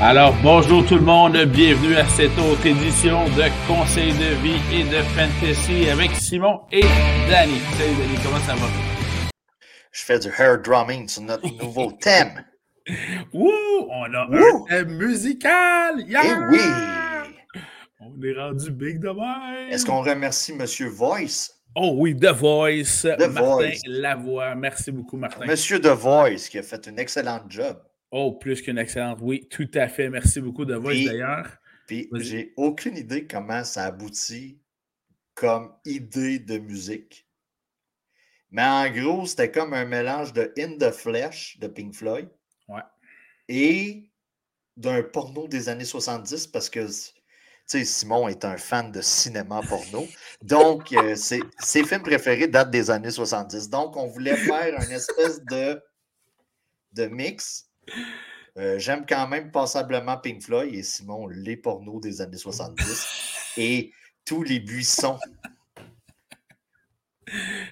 Alors, bonjour tout le monde, bienvenue à cette autre édition de Conseil de vie et de Fantasy avec Simon et Danny. Salut Danny, comment ça va? Je fais du hair drumming sur notre nouveau thème. Wouh! On a un thème musical! Yeah! Eh oui! On est rendu big de même! Est-ce qu'on remercie Monsieur Voice? Oh oui, The Voice, The Martin Voice. Lavoie. Merci beaucoup, Martin. Monsieur The Voice qui a fait un excellent job. Oh, plus qu'une excellente. Oui, tout à fait. Merci beaucoup, Voice, Puis- d'ailleurs. Puis j'ai aucune idée comment ça aboutit comme idée de musique. Mais en gros, c'était comme un mélange de In the Flesh de Pink Floyd Ouais. et d'un porno des années 70 parce que tu sais, Simon est un fan de cinéma porno. Donc, euh, ses, ses films préférés datent des années 70. Donc, on voulait faire une espèce de, de mix. Euh, J'aime quand même passablement Pink Floyd et Simon, les pornos des années 70 et tous les buissons.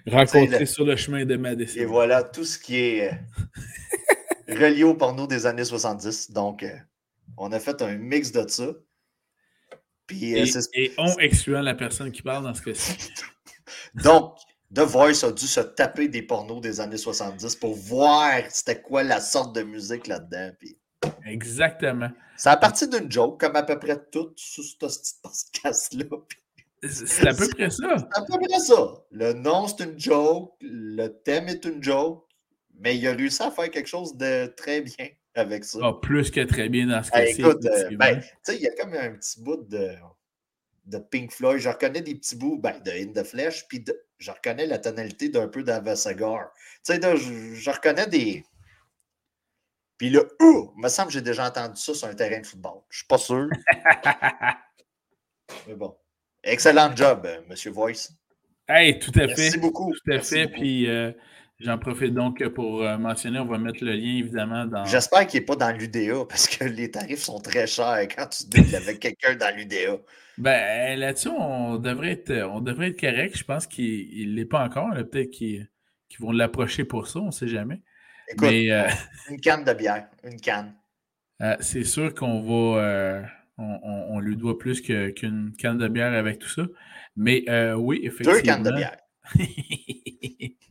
Rencontré le- sur le chemin de ma Et voilà tout ce qui est euh, relié au porno des années 70. Donc, euh, on a fait un mix de ça. Puis, Et, et on excluant la personne qui parle dans ce cas-ci. Donc, The Voice a dû se taper des pornos des années 70 pour voir c'était quoi la sorte de musique là-dedans. Puis, Exactement. ça a parti d'une joke, comme à peu près tout sur ce podcast-là. Puis, C'est à peu près ça. C'est à peu près ça. Le nom, c'est une joke. Le thème est une joke. Mais il a réussi à faire quelque chose de très bien avec ça. Ah, plus que très bien dans ce Ah, cas-ci. écoute, euh, ben, il y a comme un petit bout de, de Pink Floyd. Je reconnais des petits bouts ben, de In the Flesh, puis de- je reconnais la tonalité d'un peu d'Avasagar. Tu sais, je, je reconnais des. Puis là, ouh, il me semble que j'ai déjà entendu ça sur un terrain de football. Je suis pas sûr. Mais bon. Excellent job, euh, Monsieur Voice. hey, tout à Merci fait. beaucoup. Tout à Merci fait. beaucoup. Puis euh, j'en profite donc pour euh, mentionner, on va mettre le lien évidemment dans. J'espère qu'il n'est pas dans l'UDA parce que les tarifs sont très chers quand tu deals avec quelqu'un dans l'UDA. Ben là-dessus, on devrait être, on devrait être correct. Je pense qu'il ne l'est pas encore. Peut-être qu'ils vont l'approcher pour ça, on ne sait jamais. Écoute, Mais euh, une canne de bière, une canne. euh, c'est sûr qu'on va. euh, on, on- on lui doit plus qu'une canne de bière avec tout ça. Mais euh, oui, effectivement. Deux cannes de bière.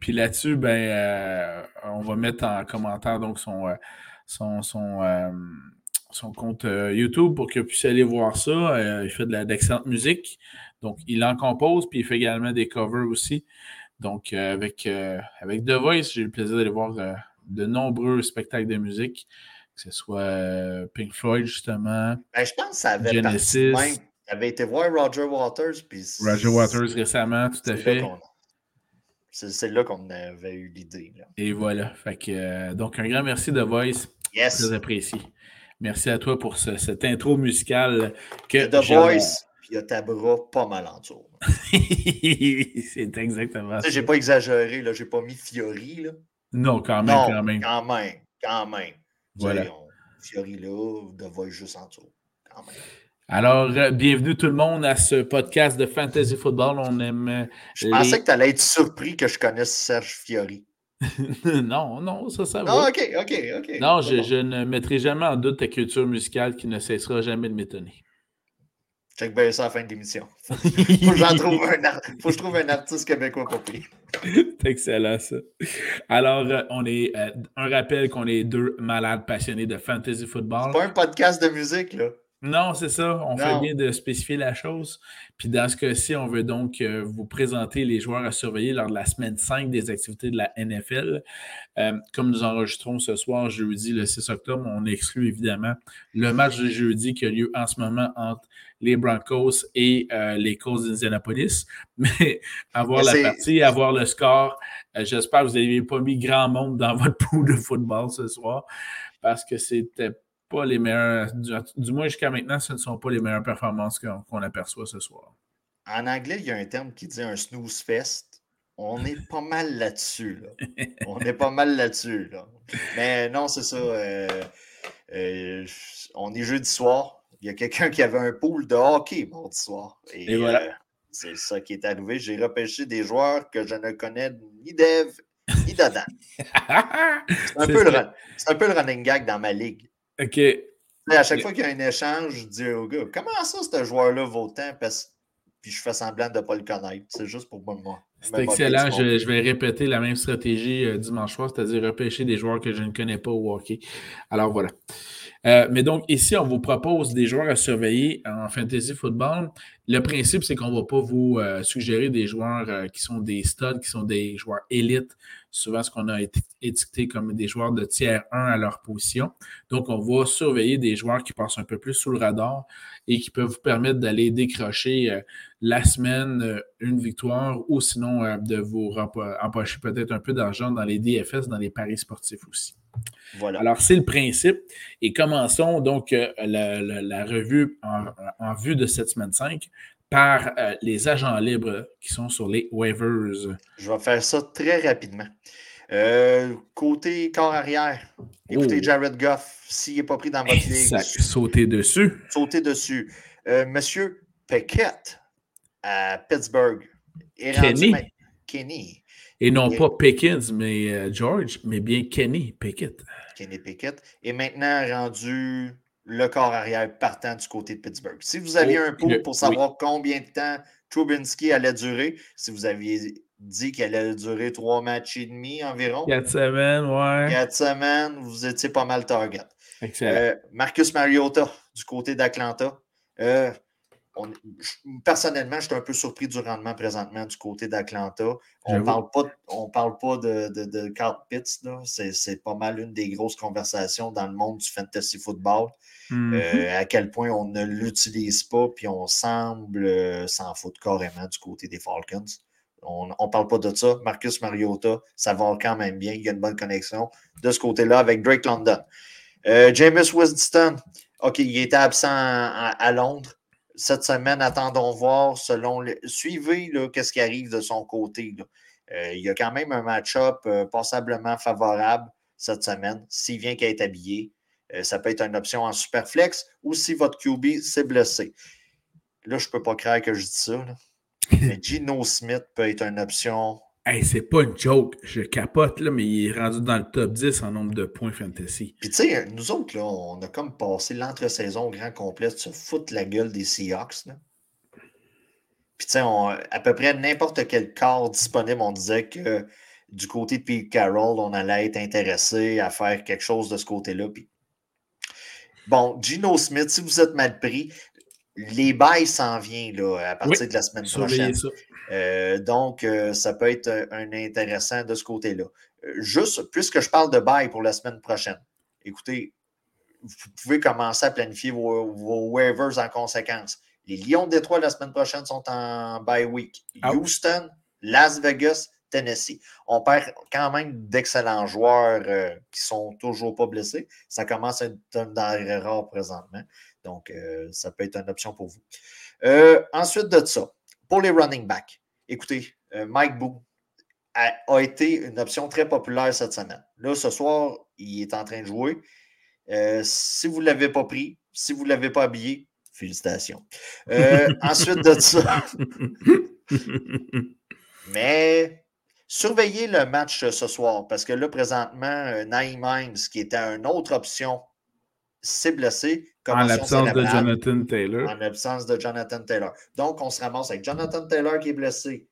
Puis là-dessus, ben, euh, on va mettre en commentaire donc son, euh, son, son, euh, son compte YouTube pour que vous puissiez aller voir ça. Il fait de d'excellente musique. Donc, il en compose, puis il fait également des covers aussi. Donc, avec, avec The Voice, j'ai eu le plaisir d'aller voir de nombreux spectacles de musique, que ce soit Pink Floyd, justement, Ben, je pense que ça avait Genesis. été voir Roger Waters. Puis Roger Waters récemment, tout à là fait. C'est là qu'on avait eu l'idée. Et voilà. Fait que, euh, donc, un grand merci de Voice. Yes. Très apprécié. Merci à toi pour ce- cette intro musicale que The. Voice, puis il y a ta bras pas mal en dessous. C'est exactement ça. j'ai pas exagéré, là. J'ai pas mis Fiori, là. Non, quand même, non, quand même. quand même. Quand même. Voilà. on- Fiori là, The Voice juste en dessous. Quand même. Alors, euh, bienvenue tout le monde à ce podcast de Fantasy Football. On aime. euh, Je les- pensais que tu allais être surpris que je connaisse Serge Fiori. non, non, ça, ça va. Non, ok, ok, ok. non, je, bon. je ne mettrai jamais en doute ta culture musicale qui ne cessera jamais de m'étonner. Check bien ça à la fin de l'émission. Faut Faut que je trouve un artiste québécois pire. C'est excellent, ça. Alors, euh, on est. euh, un rappel qu'on est deux malades passionnés de Fantasy Football. C'est pas un podcast de musique, là. Non, c'est ça. On fait bien de spécifier la chose. Puis dans ce cas-ci, on veut donc euh, vous présenter les joueurs à surveiller lors de la semaine 5 des activités de la NFL. Euh, comme nous enregistrons ce soir, jeudi, le 6 octobre, on exclut évidemment le match de jeudi qui a lieu en ce moment entre les Broncos et euh, les Colts d'Indianapolis. Mais avoir la partie, avoir le score, j'espère que vous n'avez pas mis grand monde dans votre pool de football ce soir parce que c'était pas les meilleures, du, du moins jusqu'à maintenant, ce ne sont pas les meilleures performances qu'on aperçoit ce soir. En anglais, il y a un terme qui dit un snooze fest. On est pas mal là-dessus. Là. On est pas mal là-dessus. Là. Mais non, c'est ça. euh, euh, on est jeudi soir. Il y a quelqu'un qui avait un pool de hockey mardi soir. Et, Et voilà. euh, c'est ça qui est arrivé. J'ai repêché des joueurs que je ne connais ni d'Eve ni d'Adam. Un, c'est un peu le running gag dans ma ligue. OK. À chaque fois qu'il y a un échange, je dis au gars, comment ça, ce joueur-là vaut tant? Parce... Puis je fais semblant de ne pas le connaître. C'est juste pour moi. C'est excellent. Je, vais répéter la même stratégie euh, dimanche soir, c'est-à-dire repêcher des joueurs que je ne connais pas au hockey. Alors voilà. Euh, mais donc, ici, on vous propose des joueurs à surveiller en fantasy football. Le principe, c'est qu'on ne va pas vous euh, suggérer des joueurs euh, qui sont des studs, qui sont des joueurs élites, souvent ce qu'on a étiqueté comme des joueurs de tiers 1 à leur position. Donc, on va surveiller des joueurs qui passent un peu plus sous le radar et qui peuvent vous permettre d'aller décrocher la semaine une victoire ou sinon de vous empocher peut-être un peu d'argent dans les DFS, dans les paris sportifs aussi. Alors, c'est le principe. Et commençons donc euh, la, revue en, vue de cette semaine 5 par euh, les agents libres qui sont sur les waivers. Je vais faire ça très rapidement. Euh, côté corps arrière, écoutez oh. Jared Goff, s'il n'est pas pris dans votre ligue. Sauter dessus. Sauter dessus. Monsieur Peckett à Pittsburgh. Kenny. Kenny. Et non pas Pickens, mais euh, George, mais bien Kenny Pickett. Kenny Pickett est maintenant rendu le corps arrière partant du côté de Pittsburgh. Si vous aviez oh, un pot pour savoir combien de temps Trubinski allait durer, si vous aviez dit qu'elle allait durer trois matchs et demi environ. Quatre semaines, ouais. Quatre semaines, vous étiez pas mal target. Excellent. Euh, Marcus Mariota du côté d'Atlanta. Euh, personnellement, je suis un peu surpris du rendement présentement du côté d'Atlanta. On ne parle pas, on parle pas de, de, de Carl Pitts. C'est pas mal une des grosses conversations dans le monde du fantasy football. Mm-hmm. Euh, à quel point on ne l'utilise pas, puis on semble euh, s'en foutre carrément du côté des Falcons. On ne parle pas de ça. Marcus Mariota, ça va quand même bien. Il y a une bonne connexion de ce côté-là avec Drake London. Euh, James Winston, OK, il était absent à Londres cette semaine, attendons voir selon suivez qu'est-ce qui arrive de son côté. Euh, il y a quand même un match-up euh, passablement favorable cette semaine. S'il vient qu'à être habillé, euh, ça peut être une option en super flex ou si votre QB s'est blessé. Là, je ne peux pas croire que je dis ça. Mais Gino Smith peut être une option Hey, c'est pas une joke. Je capote, là, mais il est rendu dans le top 10 en nombre de points fantasy. Puis, tu sais, nous autres, là, on a comme passé l'entre-saison au grand complet de se foutre la gueule des Seahawks. Là. Puis, tu sais, à peu près n'importe quel corps disponible, on disait que du côté de Pete Carroll, on allait être intéressé à faire quelque chose de ce côté-là. Puis... Bon, Gino Smith, si vous êtes mal pris, les bails s'en viennent là, à partir de la semaine prochaine. Euh, donc, euh, ça peut être un, intéressant de ce côté-là. Euh, juste, puisque je parle de bail pour la semaine prochaine, écoutez, vous pouvez commencer à planifier vos, waivers en conséquence. Les Lions de Détroit la semaine prochaine sont en bye week. Houston, Las Vegas, Tennessee. On perd quand même d'excellents joueurs qui sont toujours pas blessés. Ça commence à être un denrée rare présentement. Donc, ça peut être une option pour vous. ensuite de ça, pour les running backs, Écoutez, euh, Mike Boo a, été une option très populaire cette semaine. Là, ce soir, il est en train de jouer. Euh, si vous ne l'avez pas pris, si vous ne l'avez pas habillé, félicitations. Euh, ensuite de ça, mais surveillez le match ce soir parce que là, présentement, Naïm Himes, qui était une autre option, s'est blessé. En l'absence de Jonathan Taylor. En l'absence de Jonathan Taylor. Donc, on se ramasse avec Jonathan Taylor qui est blessé.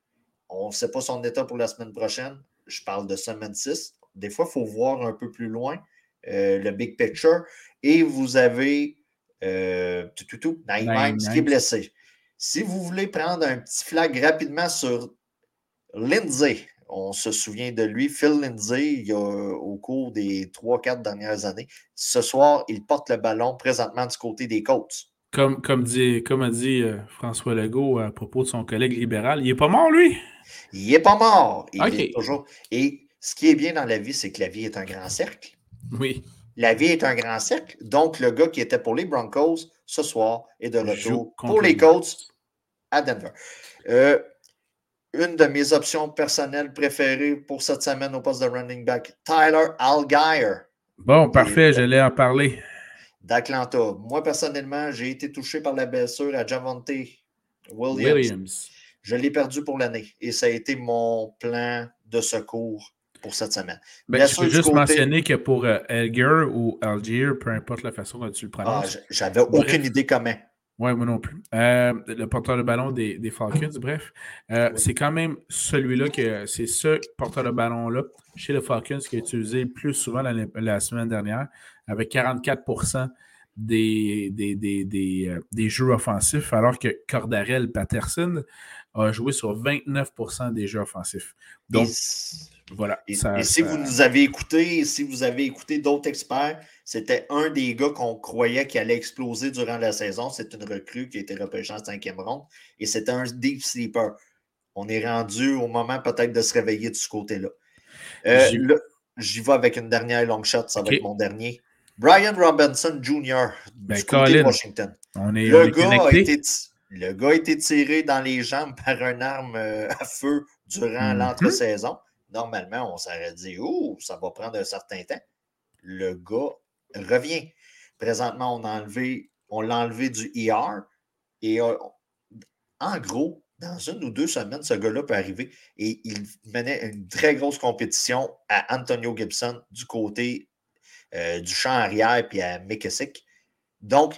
On ne sait pas son état pour la semaine prochaine. Je parle de semaine 6. Des fois, il faut voir un peu plus loin euh, le big picture. Et vous avez euh, tout, tout, tout, qui est blessé. Si vous voulez prendre un petit flag rapidement sur Lindsay, on se souvient de lui, Phil Lindsay, au cours des 3-4 dernières années. Ce soir, il porte le ballon présentement du côté des Colts. Comme, comme, dit, comme a dit euh, François Legault à propos de son collègue libéral, il n'est pas mort, lui? Il n'est pas mort. Il est toujours... Et ce qui est bien dans la vie, c'est que la vie est un grand cercle. Oui. La vie est un grand cercle. Donc, le gars qui était pour les Broncos ce soir est de retour pour les Colts à Denver. Euh, une de mes options personnelles préférées pour cette semaine au poste de running back, Tyler Algier. Bon, parfait, j'allais en parler. D'Atlanta. Moi, personnellement, j'ai été touché par la blessure à Javante Williams. Je l'ai perdu pour l'année et ça a été mon plan de secours pour cette semaine. Ben, je veux juste mentionner que pour euh, Elger ou Algier, peu importe la façon dont tu le prononces. Ah, J'avais aucune idée comment. Oui, moi non plus. Euh, le porteur de ballon des, Falcons, bref. Euh, c'est quand même celui-là que c'est ce porteur de ballon-là chez les Falcons qui a utilisé le plus souvent la, semaine dernière, avec 44 des, des, des, des, jeux offensifs, alors que Cordarel Patterson a joué sur 29% des jeux offensifs. Donc, voilà. Et, si vous nous avez écouté, si vous avez écouté d'autres experts, c'était un des gars qu'on croyait qui allait exploser durant la saison. C'est une recrue qui a été repêchée en cinquième ronde et c'était un deep sleeper. On est rendu au moment peut-être de se réveiller de ce côté-là. Euh, j'y vais avec une dernière long shot, ça va être mon dernier. Brian Robinson Jr. Ben, du côté de Washington. On est, le, gars a été, le gars a été tiré dans les jambes par une arme euh, à feu durant mhm. l'entre-saison normalement, on s'aurait dit, oh, ça va prendre un certain temps. Le gars revient. Présentement, on, l'a enlevé du ER et euh, en gros, dans une ou deux semaines, ce gars-là peut arriver et il menait une très grosse compétition à Antonio Gibson du côté euh, du champ arrière puis à McKissick. Donc,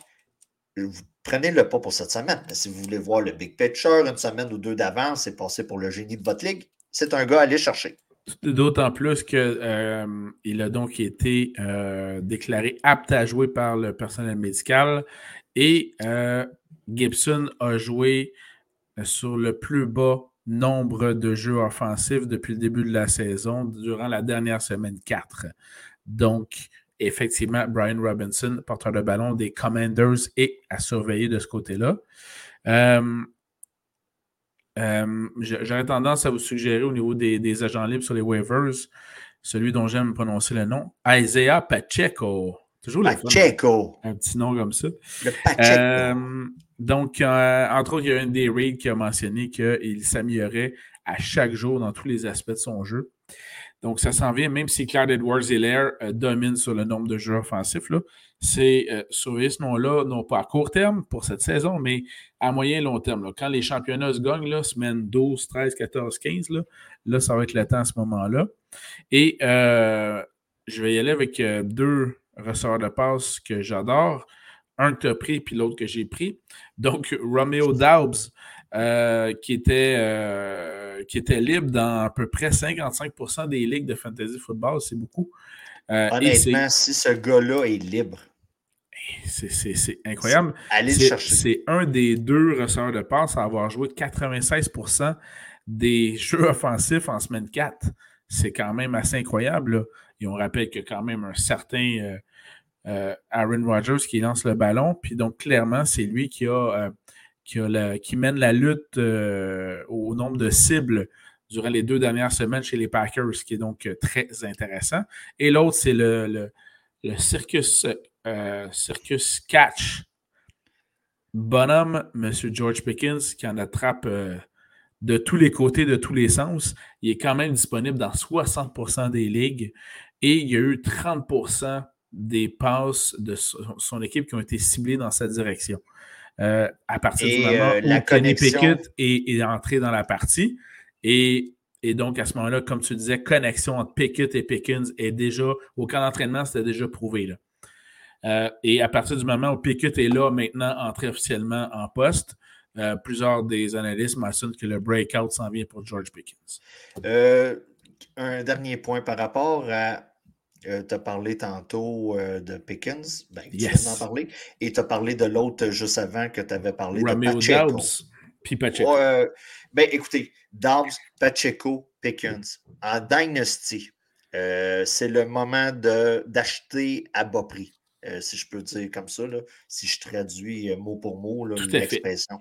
prenez le pas pour cette semaine. si vous voulez voir le big picture une semaine ou deux d'avance, c'est passé pour le génie de votre ligue c'est un gars à aller chercher. D'autant plus qu'il euh, a donc été euh, déclaré apte à jouer par le personnel médical et euh, Gibson a joué sur le plus bas nombre de jeux offensifs depuis le début de la saison durant la dernière semaine 4. Donc, effectivement, Brian Robinson, porteur de ballon des Commanders, est à surveiller de ce côté-là. Euh, j'aurais tendance à vous suggérer au niveau des, agents libres sur les waivers, celui dont j'aime prononcer le nom, Isaiah Pacheco. Toujours Pacheco. un petit nom comme ça. Le Pacheco. Euh, donc, euh, entre autres, il y a un des raids qui a mentionné qu'il s'améliorait à chaque jour dans tous les aspects de son jeu. Donc, ça s'en vient, même si Clyde Edwards-Hilaire domine sur le nombre de jeux offensifs. Là, c'est euh, surveiller ce nom-là, non pas à court terme pour cette saison, mais à moyen et long terme. Quand les championnats se gagnent, là, semaine 12, 13, 14, 15, là, ça va être le temps à ce moment-là. Et euh, je vais y aller avec euh, deux ressorts de passe que j'adore. Un que tu as pris, puis l'autre que j'ai pris. Donc, Romeo Dobbs, qui, était, qui était libre dans à peu près 55% des ligues de fantasy football, c'est beaucoup. Honnêtement, si ce gars-là est libre, c'est incroyable. C'est un des deux receveurs de passe à avoir joué 96% des jeux offensifs en semaine 4. C'est quand même assez incroyable. Et on rappelle que quand même un certain euh, euh, Aaron Rodgers qui lance le ballon. Puis donc, clairement, c'est lui qui a, euh, qui, mène la lutte au nombre de cibles durant les deux dernières semaines chez les Packers, ce qui est donc très intéressant. Et l'autre, c'est le, euh, Circus Catch. Bonhomme, M. George Pickens, qui en attrape euh, de tous les côtés, de tous les sens. Il est quand même disponible dans 60% des ligues et il y a eu 30% des passes de son équipe qui ont été ciblées dans cette direction. Euh, à partir du moment où Kenny Pickett est, entré dans la partie. Et, et donc, à ce moment-là, comme tu disais, connexion entre Pickett et Pickens est déjà, au camp d'entraînement, c'était déjà prouvé. Là. Euh, et à partir du moment où Pickett est là maintenant, entré officiellement en poste, euh, plusieurs des analystes mentionnent que le breakout s'en vient pour George Pickens. Euh, un dernier point par rapport à. Tu as parlé tantôt de Pickens, ben, tu viens d'en parler, et tu as parlé de l'autre juste avant que tu avais parlé de Pacheco. puis Pacheco. ben, écoutez, Dobbs, Pacheco, Pickens. En Dynasty, c'est le moment d'acheter à bas prix. Euh, si je peux dire comme ça, si je traduis euh, mot pour mot l'expression.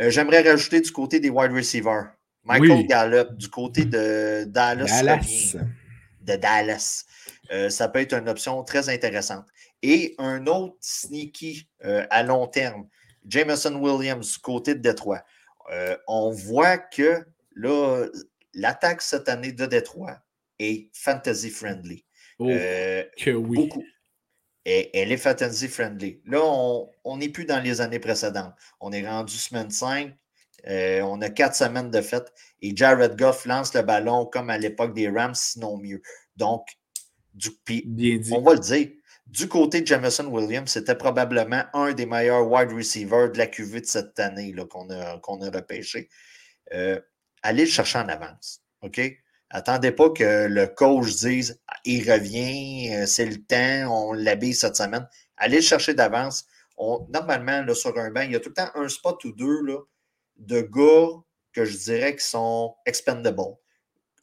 Euh, j'aimerais rajouter du côté des wide receivers. Michael Gallup, du côté de Dallas. De Dallas. ça peut être une option très intéressante. Et un autre sneaky à long terme, Jameson Williams, du côté de Détroit. on voit que là, l'attaque cette année de Détroit est fantasy friendly. Oh, que oui. Beaucoup, elle est fantasy friendly. Là, on n'est plus dans les années précédentes. On est rendu semaine 5. Euh, on a quatre semaines de fête et Jared Goff lance le ballon comme à l'époque des Rams, sinon mieux. Donc, du, on va le dire, du côté de Jameson Williams, c'était probablement un des meilleurs wide receivers de la QV de cette année qu'on a, qu'on a repêché. Euh, allez le chercher en avance. OK? Attendez pas que le coach dise il revient, euh, c'est le temps, on l'habille cette semaine. Allez le chercher d'avance. Normalement, là, sur un banc, il y a tout le temps un spot ou deux là, de gars que je dirais qui sont expendable.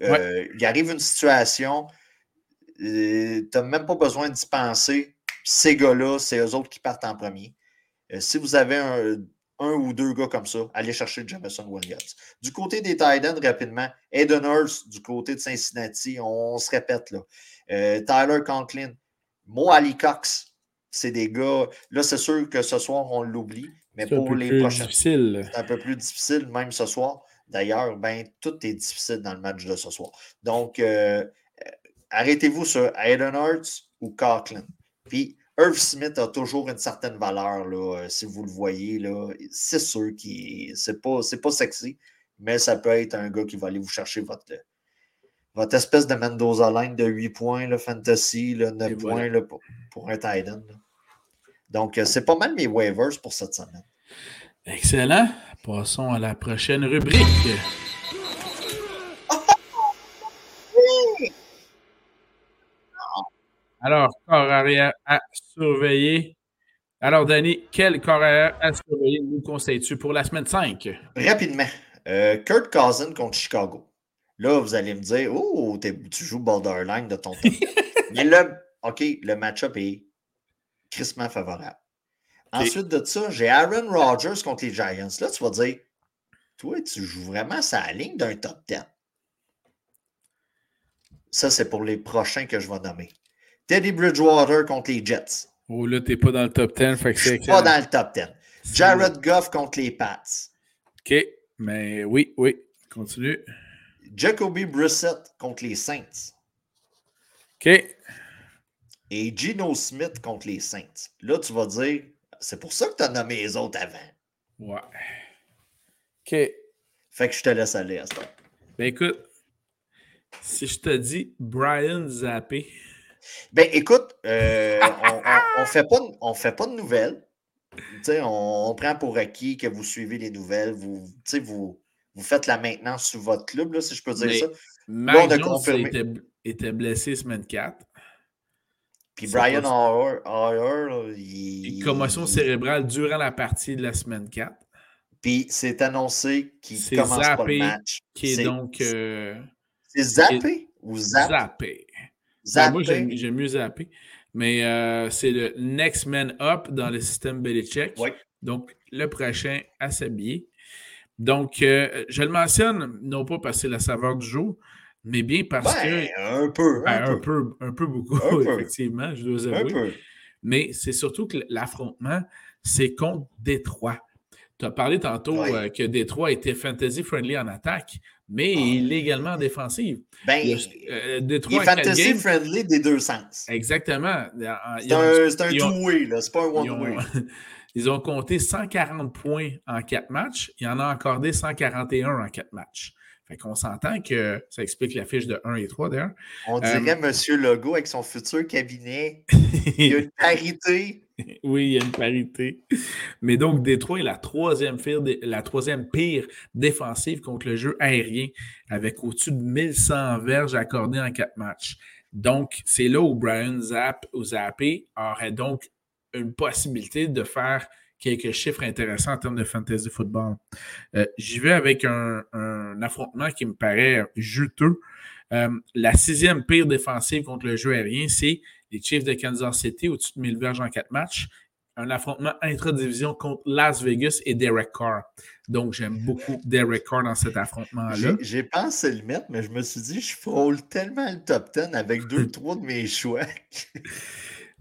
Euh, il arrive une situation, euh, tu n'as même pas besoin d'y penser. Ces gars-là, c'est eux autres qui partent en premier. si vous avez un, un ou deux gars comme ça, allez chercher Jameson Williams. Du côté des Titans, rapidement, Aiden Hurst du côté de Cincinnati, on, se répète là. Euh, Tyler Conklin, Mo Ali Cox, c'est des gars. Là, c'est sûr que ce soir, on l'oublie, mais pour les prochains. C'est un peu plus difficile, même ce soir. D'ailleurs, ben, tout est difficile dans le match de ce soir. Donc, euh, euh, arrêtez-vous sur Aiden Hurst ou Conklin. Puis, Irv Smith a toujours une certaine valeur, là, euh, si vous le voyez. C'est sûr que c'est pas, pas sexy, mais ça peut être un gars qui va aller vous chercher votre, votre espèce de Mendoza line de 8 points, là, fantasy, là, 9 points là, pour, pour, un Titan. Donc, euh, c'est pas mal mes waivers pour cette semaine. Excellent. Passons à la prochaine rubrique. Alors, corps arrière à surveiller. Alors, Danny, quel corps arrière à surveiller nous conseilles-tu pour la semaine 5? Rapidement. Euh, Kurt Cousin contre Chicago. Là, vous allez me dire, oh, tu joues borderline de ton temps. Mais là, OK, le match-up est crissement favorable. Ensuite de ça, j'ai Aaron Rodgers contre les Giants. Là, tu vas dire, toi, tu joues vraiment sa ligne d'un top 10. Ça, c'est pour les prochains que je vais nommer. Teddy Bridgewater contre les Jets. Oh là, t'es pas dans le top 10. Fait que Je suis pas dans le top 10. Jared Goff contre les Pats. OK. Mais oui, oui. Continue. Jacoby Brissett contre les Saints. OK. Et Gino Smith contre les Saints. Là, tu vas dire, c'est pour ça que tu as nommé les autres avant. Ouais. OK. Fait que je te laisse aller à ça. Ben écoute, si je te dis Brian Zappé. Ben, écoute, euh, on ne fait, pas, on fait pas de nouvelles. On, on, prend pour acquis que vous suivez les nouvelles. Vous, vous, vous faites la maintenance sur votre club, là, si je peux dire ça. Mac était, était, blessé semaine 4. Puis Brian Hoyer, il... Commotion cérébrale durant la partie de la semaine 4. Puis c'est annoncé qu'il commence pas le match. Qui est, donc... Euh, c'est zappé ou zappé? Zappé. Ben, moi, j'aime mieux zapper. Mais euh, c'est le next man up dans le système Belichick. Donc, le prochain à s'habiller. Donc, euh, je le mentionne, non pas parce que c'est la saveur du jour, mais bien parce ben, que. Un peu. Un, ben, peu. un, peu. beaucoup, effectivement, je dois avouer. Mais c'est surtout que l'affrontement, c'est contre Détroit. Tu as parlé tantôt euh, que Détroit était fantasy friendly en attaque, mais ah. il est également en défensive. Ben, il, euh, est fantasy friendly des deux sens. Exactement. C'est un, two-way, c'est pas un one-way. Ils ont compté 140 points en quatre matchs. Il y en a accordé 141 en quatre matchs. Fait qu'on s'entend que ça explique la fiche de 1 et 3 d'ailleurs. On dirait euh, M. Legault avec son futur cabinet. il y a une parité. oui, il y a une parité. Mais donc, Détroit est la troisième, pire, la troisième pire défensive contre le jeu aérien, avec au-dessus de 1100 verges accordées en quatre matchs. Donc, c'est là où Brian Zapp ou Zappé aurait donc une possibilité de faire quelques chiffres intéressants en termes de fantasy football. Euh, j'y vais avec un, affrontement qui me paraît juteux. Euh, la sixième pire défensive contre le jeu aérien, c'est les Chiefs de Kansas City au-dessus de 1000 verges en quatre matchs. Un affrontement intra-division contre Las Vegas et Derek Carr. Donc, j'aime beaucoup Derek Carr dans cet affrontement-là. J'ai pensé le mettre, mais je me suis dit, je frôle tellement le top 10 avec deux, trois de mes choix.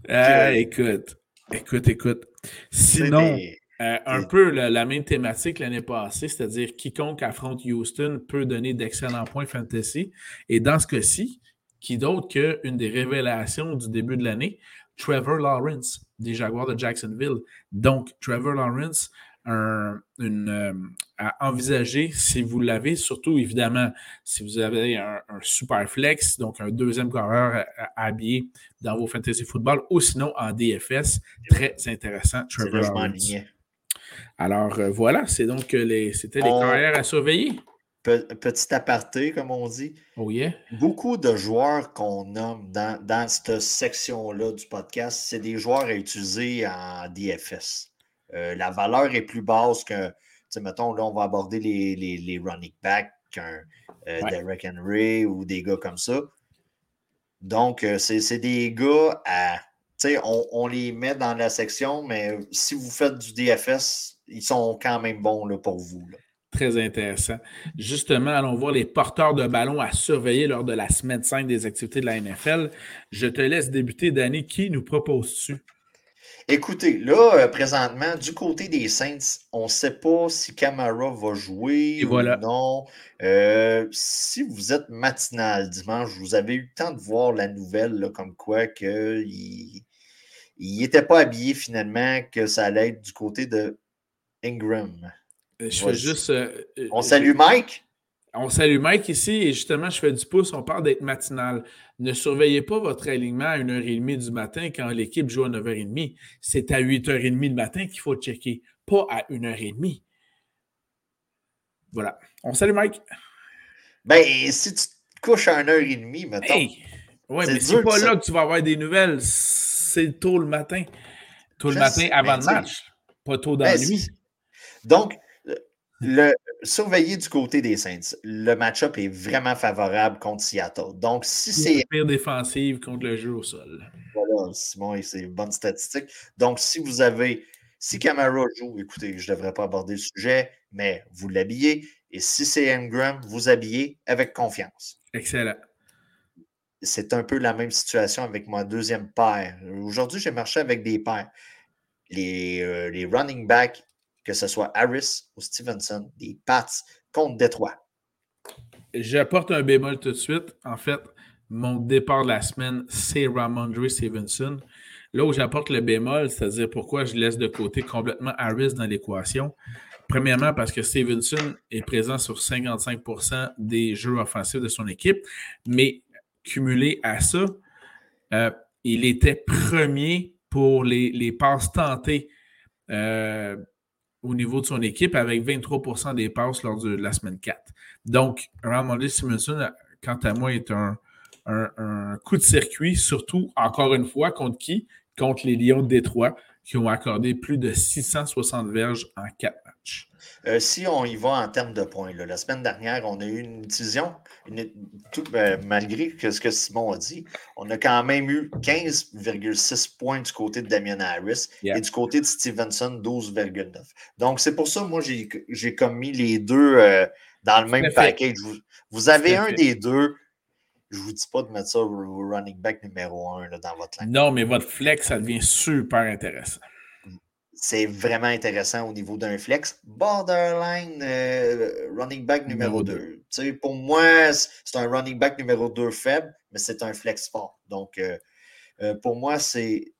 Ah, écoute, Écoute, écoute. Sinon, euh, un peu la, même thématique l'année passée, c'est-à-dire quiconque affronte Houston peut donner d'excellents points fantasy. Et dans ce cas-ci, qui d'autre qu'une des révélations du début de l'année, Trevor Lawrence des Jaguars de Jacksonville. Donc, Trevor Lawrence une, à envisager si vous l'avez, surtout évidemment si vous avez un, super flex, donc un deuxième coureur habillé dans vos fantasy football, ou sinon en DFS, très intéressant. Alors voilà, c'est donc les, c'était les carrières à surveiller. Petit aparté, comme on dit. Oh yeah. Beaucoup de joueurs qu'on nomme dans, dans cette section-là du podcast, c'est des joueurs à utiliser en DFS. Euh, la valeur est plus basse que, mettons, là, on va aborder les, les, running backs qu'un euh, Derek Henry ou des gars comme ça. Donc, euh, c'est des gars à. On, on, les met dans la section, mais si vous faites du DFS, ils sont quand même bons là, pour vous. Très intéressant. Justement, allons voir les porteurs de ballon à surveiller lors de la semaine 5 des activités de la NFL. Je te laisse débuter, Danny. Qui nous proposes-tu? Écoutez, là, euh, présentement, du côté des Saints, on ne sait pas si Camara va jouer ou non. Euh, si vous êtes matinal dimanche, vous avez eu le temps de voir la nouvelle, comme quoi qu'il n'était pas habillé finalement, que ça allait être du côté de Ingram. Euh, je fais juste. Euh, on salue Mike? On salue Mike ici et justement, je fais du pouce. On parle d'être matinal. Ne surveillez pas votre alignement à 1h30 du matin quand l'équipe joue à 9h30. C'est à 8h30 le matin qu'il faut checker, pas à 1h30. Voilà. On salue Mike. Ben, si tu te couches à 1h30, mettons. Hey! Ouais, mais c'est pas là que tu vas avoir des nouvelles. C'est tôt le matin. Tôt le matin avant le match. Pas tôt dans ben, la nuit. Donc, le, surveiller du côté des Saints, le match-up est vraiment favorable contre Seattle. Donc, si c'est. pire défensive contre le jeu au sol. Voilà, Simon, c'est une bonne statistique. Donc, si vous avez. Si Camara joue, écoutez, je ne devrais pas aborder le sujet, mais vous l'habillez. Et si c'est Ingram, vous habillez avec confiance. Excellent. C'est un peu la même situation avec mon deuxième paire. Aujourd'hui, j'ai marché avec des paires. Les, euh, les running backs que ce soit Harris ou Stevenson, des Pats contre Détroit. J'apporte un bémol tout de suite. En fait, mon départ de la semaine, c'est Ramondre Stevenson. Là où j'apporte le bémol, c'est-à-dire pourquoi je laisse de côté complètement Harris dans l'équation. Premièrement, parce que Stevenson est présent sur 55% des jeux offensifs de son équipe, mais cumulé à ça, euh, il était premier pour les, passes tentées. Euh, au niveau de son équipe avec 23 des passes lors de la semaine 4. Donc, Ramondre Simonson, quant à moi, est un, coup de circuit, surtout, encore une fois, contre qui? Contre les Lions de Détroit, qui ont accordé plus de 660 verges en quatre matchs. Euh, si on y va en termes de points, la semaine dernière, on a eu une division, ben, malgré ce que Simon a dit, on a quand même eu 15,6 points du côté de Damien Harris et du côté de Stevenson, 12,9. Donc, c'est pour ça, moi, j'ai comme mis les deux euh, dans le même package. Vous, avez un des deux. Je ne vous dis pas de mettre ça au running back numéro un dans votre ligne. Non, mais votre flex, ça devient super intéressant c'est vraiment intéressant au niveau d'un flex. Borderline euh, running back numéro 2. Pour moi, c'est un running back numéro 2 faible, mais c'est un flex fort. Donc, euh, euh, pour moi, c'est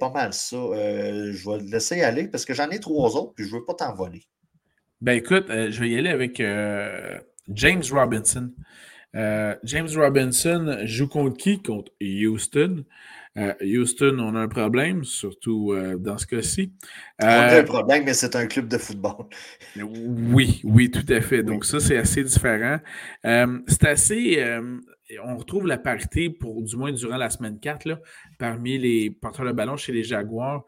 pas mal ça. je vais le laisser aller parce que j'en ai trois autres, puis je ne veux pas t'envoler. Ben écoute, je vais y aller avec James Robinson. James Robinson joue contre qui? Contre Houston. Euh, Houston, on a un problème, surtout euh, dans ce cas-ci. on a un euh, problème, mais c'est un club de football. oui, oui, tout à fait. Donc, ça, c'est assez différent. c'est assez. on retrouve la parité, pour du moins durant la semaine 4, là, parmi les porteurs de ballon chez les Jaguars.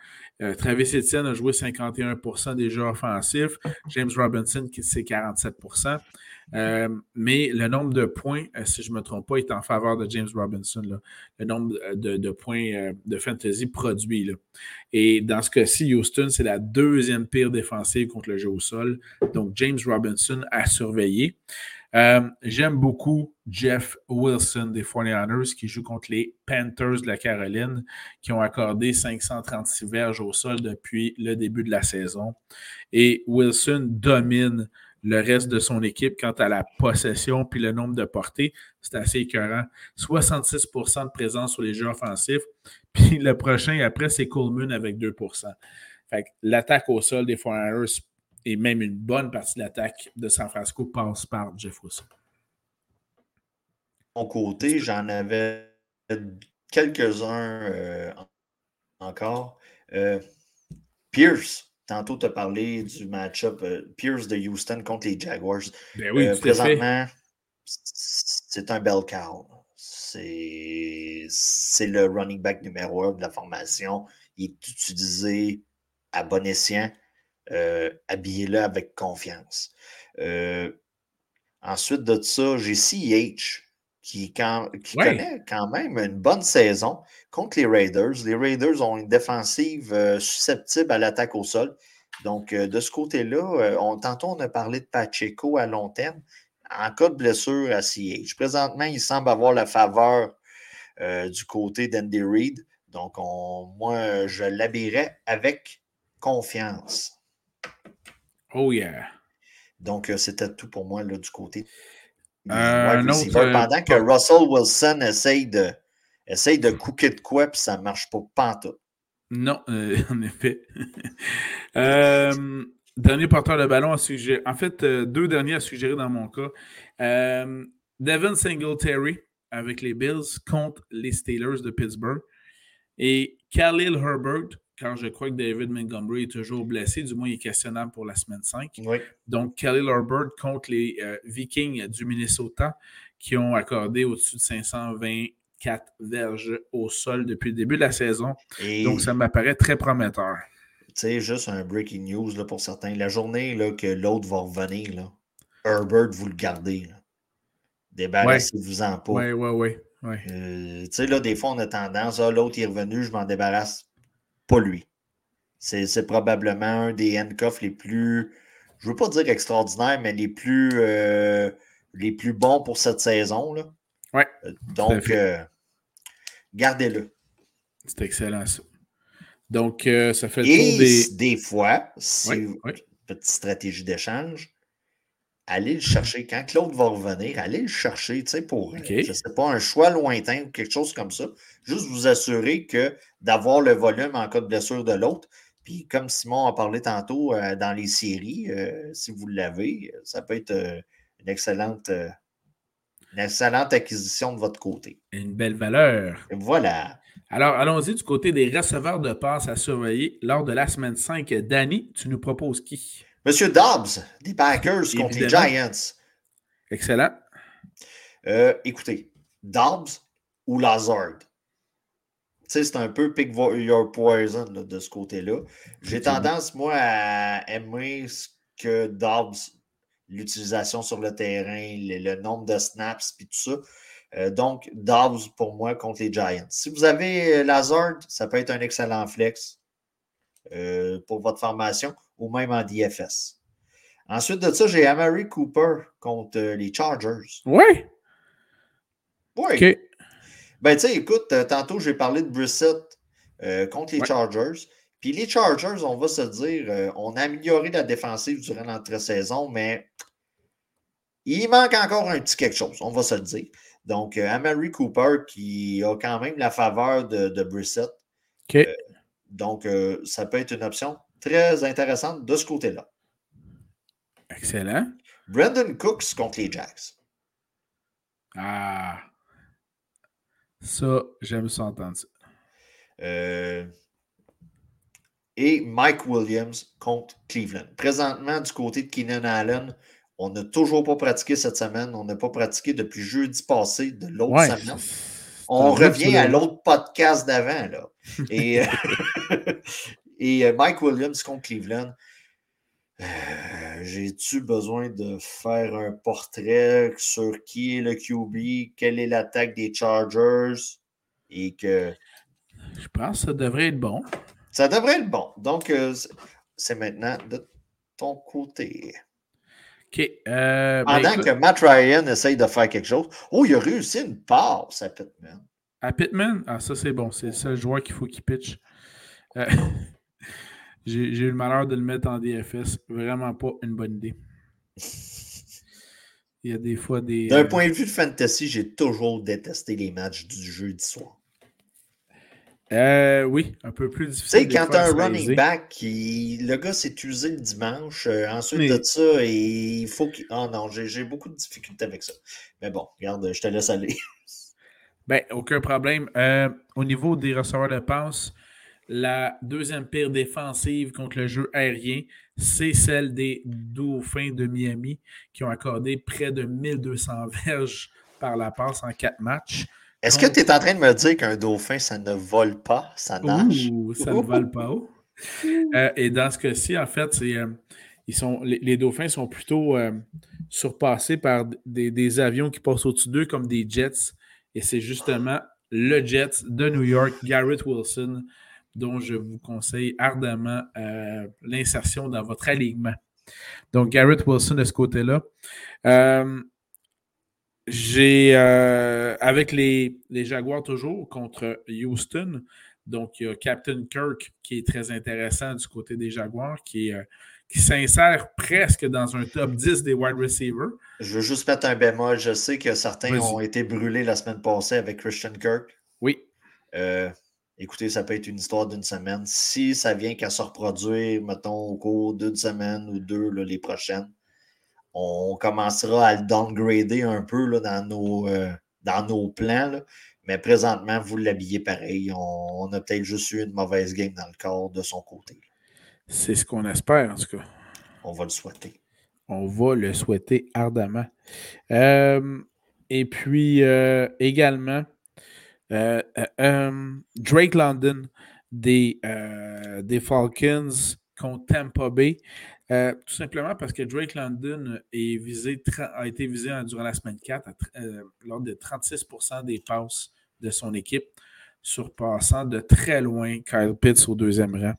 Travis Etienne a joué 51% des jeux offensifs. James Robinson, c'est 47 euh, mais le nombre de points, euh, si je ne me trompe pas, est en faveur de James Robinson. Le nombre de, points euh, de fantasy produits. Et dans ce cas-ci, Houston, c'est la deuxième pire défensive contre le jeu au sol. Donc, James Robinson à surveiller. J'aime beaucoup Jeff Wilson des 49ers qui joue contre les Panthers de la Caroline qui ont accordé 536 verges au sol depuis le début de la saison. Et Wilson domine le reste de son équipe quant à la possession puis le nombre de portées. C'est assez écœurant. 66% de présence sur les jeux offensifs. Puis le prochain après, c'est Coleman avec 2% Fait l'attaque au sol des 49ers et même une bonne partie de l'attaque de San Francisco passe par Jeff Wilson. Mon côté, j'en avais quelques-uns euh, encore. Euh, Pierce, tantôt tu as parlé du match-up euh, Pierce de Houston contre les Jaguars. Ben oui, présentement, c'est un bel cow. C'est le running back numéro un de la formation. Il est utilisé à bon escient. Habillé-le avec confiance. ensuite de ça, j'ai CH qui, connaît quand même une bonne saison contre les Raiders. Les Raiders ont une défensive euh, susceptible à l'attaque au sol. Donc, euh, de ce côté-là, euh, on, tantôt, on a parlé de Pacheco à long terme. En cas de blessure à CH, présentement, il semble avoir la faveur du côté d'Andy Reid. Donc, moi, je l'habillerais avec confiance. Oh yeah. Donc, c'était tout pour moi là, du côté euh, pendant que Russell Wilson essaye de, essaye de cooker de quoi, puis ça ne marche pas pantoute. Non, euh, en effet. Euh, dernier porteur de ballon à suggérer. En fait, deux derniers à suggérer dans mon cas. Devin Singletary avec les Bills contre les Steelers de Pittsburgh. Et Khalil Herbert car je crois que David Montgomery est toujours blessé, du moins il est questionnable pour la semaine 5. Donc, Khalil Herbert contre les euh, Vikings du Minnesota qui ont accordé au-dessus de 524 verges au sol depuis le début de la saison. Donc, ça m'apparaît très prometteur. Tu sais, juste un breaking news là, pour certains. La journée là, que l'autre va revenir, là, Herbert, vous le gardez. Débarrassez-vous-en pas. Oui, oui, oui. Ouais. Euh, tu sais, là, des fois, on a tendance, ah, l'autre est revenu, je m'en débarrasse pas lui. C'est probablement un des handcuffs les plus, je ne veux pas dire extraordinaires, mais les plus, euh, les plus bons pour cette saison. Là. Ouais, euh, Donc, euh, gardez-le. C'est excellent ça. Donc, ça fait le tour des. Des fois, si petite stratégie d'échange, allez le chercher. Quand Claude va revenir, allez le chercher, tu sais, pour, je ne sais pas, un choix lointain ou quelque chose comme ça. Juste vous assurer que d'avoir le volume en cas de blessure de l'autre. Puis comme Simon a parlé tantôt euh, dans les séries, euh, si vous l'avez, ça peut être euh, une excellente, une excellente acquisition de votre côté. Une belle valeur. voilà. Alors, allons-y du côté des receveurs de passe à surveiller lors de la semaine 5. Danny, tu nous proposes qui? Monsieur Dobbs, des Packers contre les Giants. Excellent. écoutez, Dobbs ou Lazard? c'est un peu pick your poison de ce côté-là. J'ai tendance, moi, à aimer ce que Dobbs, l'utilisation sur le terrain, le, nombre de snaps, puis tout ça. Euh, donc, Dobbs pour moi contre les Giants. Si vous avez euh, Lazard, ça peut être un excellent flex euh, pour votre formation ou même en DFS. Ensuite de ça, j'ai Amari Cooper contre les Chargers. Oui. Oui. Ben, tu sais, écoute, euh, tantôt, j'ai parlé de Brissett euh, contre les Chargers. Puis les Chargers, on va se dire, euh, on a amélioré la défensive durant l'entre-saison, mais il manque encore un petit quelque chose, on va se le dire. Donc, Amari Cooper qui a quand même la faveur de, de Brissett. donc, ça peut être une option très intéressante de ce côté-là. Excellent. Brandon Cooks contre les Jacks. Ah. Ça, j'aime ça entendre ça. Euh, et Mike Williams contre Cleveland. Présentement, du côté de Keenan Allen, on n'a toujours pas pratiqué cette semaine. On n'a pas pratiqué depuis jeudi passé de l'autre semaine. On revient à l'autre podcast d'avant. Là. Et, et euh, Mike Williams contre Cleveland. Euh, j'ai-tu besoin de faire un portrait sur qui est le QB, quelle est l'attaque des Chargers et que. Je pense que ça devrait être bon. Ça devrait être bon. Donc, euh, c'est maintenant de ton côté. OK. Euh, ben Pendant que Matt Ryan essaye de faire quelque chose. Oh, il a réussi une passe à Pittman. À Pittman? Ah, ça, c'est bon. C'est le seul joueur qu'il faut qu'il pitch. J'ai eu le malheur de le mettre en DFS. Vraiment pas une bonne idée. Il y a des fois des. D'un point de vue de fantasy, j'ai toujours détesté les matchs du jeudi soir. Euh, oui, un peu plus difficile. Tu sais, quand as un running back, le gars s'est usé le dimanche, euh, ensuite de ça, et il faut qu'il. Oh non, j'ai beaucoup de difficultés avec ça. Mais bon, regarde, je te laisse aller. ben, aucun problème. Euh, au niveau des receveurs de passe, la deuxième pire défensive contre le jeu aérien, c'est celle des Dauphins de Miami qui ont accordé près de 1200 verges par la passe en quatre matchs. Est-ce que tu es en train de me dire qu'un dauphin, ça ne vole pas, ça nage? ça ne vole pas haut. Euh, et dans ce cas-ci, en fait, c'est, euh, ils sont, les, dauphins sont plutôt euh, surpassés par des, avions qui passent au-dessus d'eux comme des jets. Et c'est justement le jet de New York, Garrett Wilson, dont je vous conseille ardemment l'insertion dans votre alignement. Donc, Garrett Wilson de ce côté-là. J'ai, euh, avec les, Jaguars toujours, contre Houston, donc il y a Captain Kirk qui est très intéressant du côté des Jaguars, qui, euh, qui s'insère presque dans un top 10 des wide receivers. Je veux juste mettre un bémol. Je sais que certains ont été brûlés la semaine passée avec Christian Kirk. Oui. Écoutez, ça peut être une histoire d'une semaine. Si ça vient qu'à se reproduire, mettons, au cours d'une semaine ou deux les prochaines, on commencera à le downgrader un peu là, dans, nos, euh, dans nos plans. Mais présentement, vous l'habillez pareil. On, a peut-être juste eu une mauvaise game dans le corps de son côté. C'est ce qu'on espère, en tout cas. On va le souhaiter. On va le souhaiter ardemment. Euh, et puis euh, également, Drake London des, des Falcons contre Tampa Bay. Euh, tout simplement parce que Drake London est visé, a été visé durant la semaine 4 euh, lors de 36% des passes de son équipe, surpassant de très loin Kyle Pitts au deuxième rang.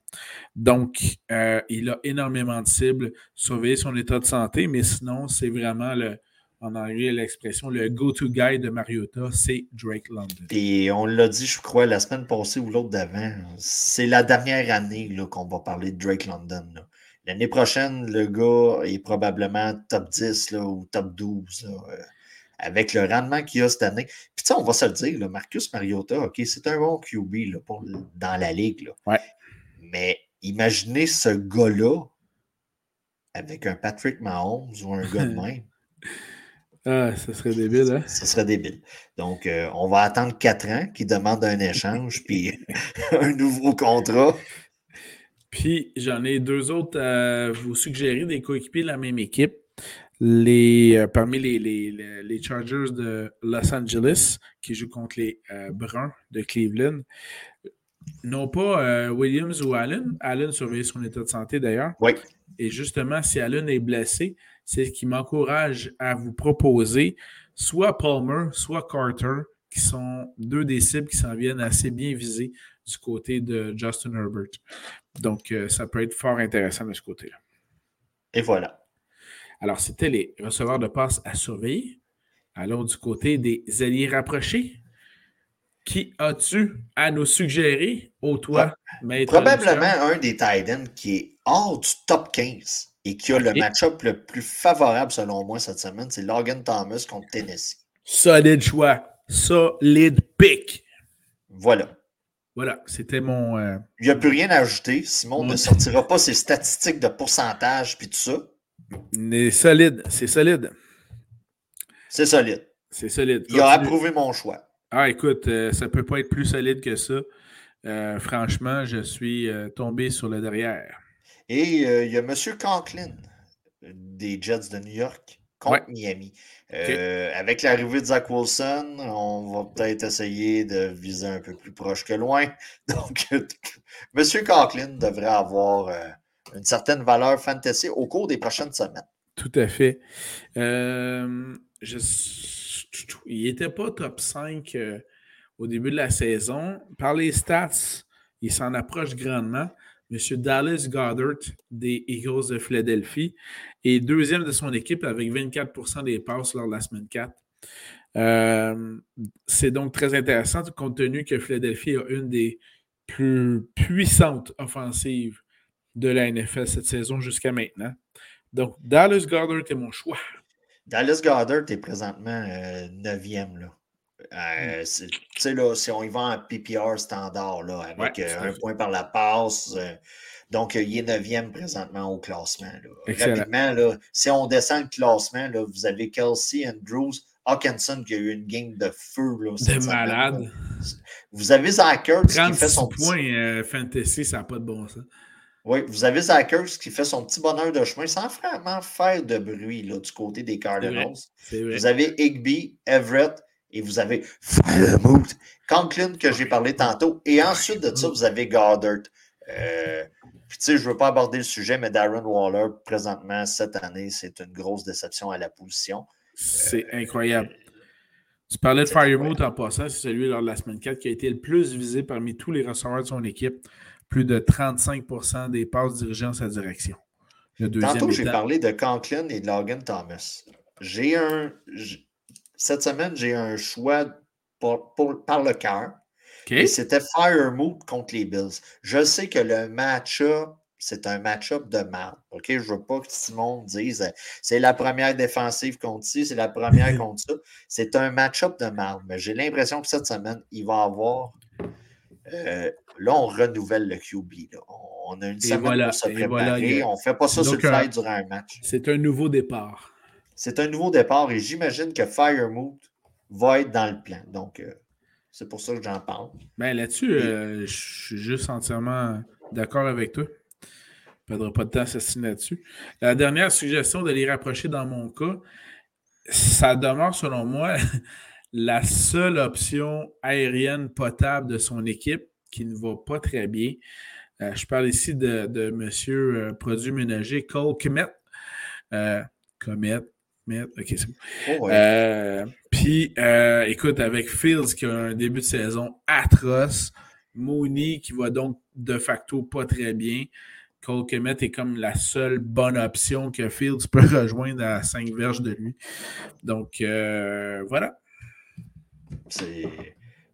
Donc, euh, il a énormément de cibles, surveiller son état de santé, mais sinon, c'est vraiment le, en anglais l'expression, le go-to guy de Mariota, c'est Drake London. Et on l'a dit, je crois, la semaine passée ou l'autre d'avant, c'est la dernière année qu'on va parler de Drake London. L'année prochaine, le gars est probablement top 10 là, ou top 12 euh, avec le rendement qu'il a cette année. Puis, tu on va se le dire, Marcus Mariota, OK, c'est un bon QB pour, dans la ligue. Mais imaginez ce gars-là avec un Patrick Mahomes ou un gars de même. Ah, ça serait débile, hein? Ça serait débile. Donc, euh, on va attendre 4 ans qu'il demande un échange puis un nouveau contrat. Puis j'en ai deux autres à vous suggérer, des coéquipiers de la même équipe. Les, euh, parmi les, les, Chargers de Los Angeles qui jouent contre les euh, Bruns de Cleveland. Non pas euh, Williams ou Allen. Allen surveille son état de santé d'ailleurs. Oui. Et justement, si Allen est blessé, c'est ce qui m'encourage à vous proposer soit Palmer, soit Carter, qui sont deux des cibles qui s'en viennent assez bien visées du côté de Justin Herbert. Donc, euh, ça peut être fort intéressant de ce côté-là. Et voilà. Alors, c'était les receveurs de passe à surveiller. Allons du côté des alliés rapprochés. Qui as-tu à nous suggérer? Au toit, Probablement un des Titans qui est hors du top 15 et qui a le match-up le plus favorable selon moi cette semaine, c'est Logan Thomas contre Tennessee. Solide choix. Solide pick. Voilà. Voilà, c'était mon. Euh, Il n'y a plus rien à ajouter. Simon ne sortira pas ses statistiques de pourcentage puis tout ça. Mais solide, c'est solide. C'est solide. C'est solide. Il a approuvé mon choix. Ah, écoute, euh, ça ne peut pas être plus solide que ça. Euh, franchement, je suis tombé sur le derrière. Et il y a M. Conklin des Jets de New York contre Miami. Euh, avec l'arrivée de Zach Wilson, on va peut-être essayer de viser un peu plus proche que loin. Donc, M. Conklin devrait avoir euh, une certaine valeur fantasy au cours des prochaines semaines. Tout à fait. Euh, il n'était pas top 5 au début de la saison. Par les stats, il s'en approche grandement. M. Dallas Goddard des Eagles de Philadelphie est deuxième de son équipe avec 24% des passes lors de la semaine 4. Euh, c'est donc très intéressant compte tenu que Philadelphie a une des plus puissantes offensives de la NFL cette saison jusqu'à maintenant. Donc, Dallas Goddard est mon choix. Dallas Goddard est présentement 9e. Euh, Euh, tu sais, là, si on y va en PPR standard, là, avec un point par la passe, donc il est neuvième présentement au classement. Rapidement, là, si on descend le classement, là, vous avez Kelsey, Andrews, Hawkinson qui a eu une game de feu. Là, de malade. Vous avez Zach qui fait son points euh, fantasy, ça n'a pas de bon sens. Oui, vous avez Zach qui fait son petit bonheur de chemin sans vraiment faire de bruit là, du côté des Cardinals. Vous avez Higby, Everett et vous avez Firemoot, Conklin que j'ai parlé tantôt. Et ensuite de ça, vous avez Goddard. Euh, puis tu sais, je ne veux pas aborder le sujet, mais Darren Waller, présentement, cette année, c'est une grosse déception à la position. C'est incroyable. Tu parlais de Firemoot en passant, c'est celui lors de la semaine 4 qui a été le plus visé parmi tous les receveurs de son équipe. Plus de 35% des passes dirigées en sa direction. Tantôt, j'ai parlé de Conklin et de Logan Thomas. J'ai un. Cette semaine, j'ai un choix par le cœur. Et c'était Firemoot contre les Bills. Je sais que le match-up c'est un match-up de mal. OK? Je ne veux pas que Simon dise euh, c'est la première défensive contre ci, c'est la première contre ça. C'est un match-up de mal. Mais j'ai l'impression que cette semaine, il va avoir. Euh, là, on renouvelle le QB. On a une semaine pour se préparer. on ne fait pas ça sur le fly durant un match. C'est un nouveau départ. C'est un nouveau départ et j'imagine que Firemoot va être dans le plan. Donc, euh, c'est pour ça que j'en parle. Ben, là-dessus, je suis juste entièrement d'accord avec toi ne perdra pas de temps à s'assiner là-dessus. La dernière suggestion de les rapprocher dans mon cas, ça demeure selon moi la seule option aérienne potable de son équipe qui ne va pas très bien. Euh, je parle ici de, de monsieur euh, produit ménager Cole. Euh, Comet, ok, c'est bon. Oh, puis, écoute, avec Fields qui a un début de saison atroce, Mooney qui va donc de facto pas très bien. Cole Kemet est comme la seule bonne option que Fields peut rejoindre à 5 verges de lui. Donc, euh, voilà. C'est.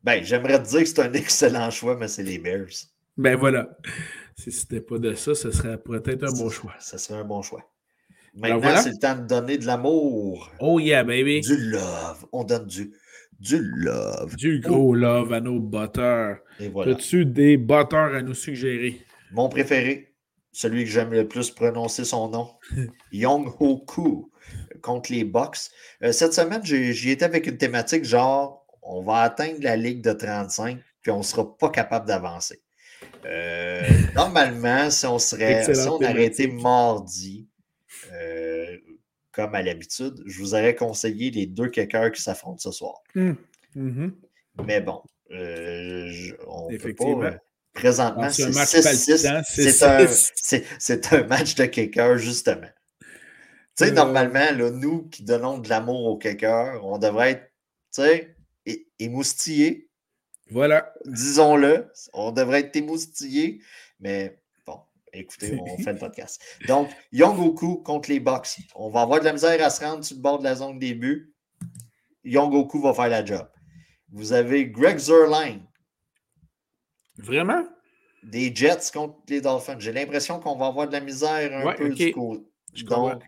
Ben, j'aimerais te dire que c'est un excellent choix, mais c'est les Bears. Ben voilà. Si c'était pas de ça, ce serait peut-être un bon choix. Ce serait un bon choix. Maintenant, c'est le temps de donner de l'amour. Oh yeah, baby. Du love. On donne du, du love. Du gros love à nos batteurs. Et voilà. As-tu des batteurs à nous suggérer? Mon préféré, celui que j'aime le plus prononcer son nom, Young Hoku contre les Bucks. Euh, cette semaine, j'y étais avec une thématique genre on va atteindre la ligue de 35 puis on ne sera pas capable d'avancer. Euh, normalement, si on serait si on arrêtait mardi, comme à l'habitude, je vous aurais conseillé les deux kickers qui s'affrontent ce soir. Hum, hum. Mais bon, on ne peut pas Présentement, c'est C'est un, match de kicker, justement. Tu sais, euh. normalement, là, nous qui donnons de l'amour au kicker, on devrait être, tu sais, émoustillés. Voilà. Disons-le, on devrait être émoustillés, mais écoutez, on fait le podcast. Donc, Goku contre les Bucks. On va avoir de la misère à se rendre sur le bord de la zone début. Goku va faire la job. Vous avez Greg Zerline Vraiment? Des Jets contre les Dolphins. J'ai l'impression qu'on va avoir de la misère un peu du coup. Donc,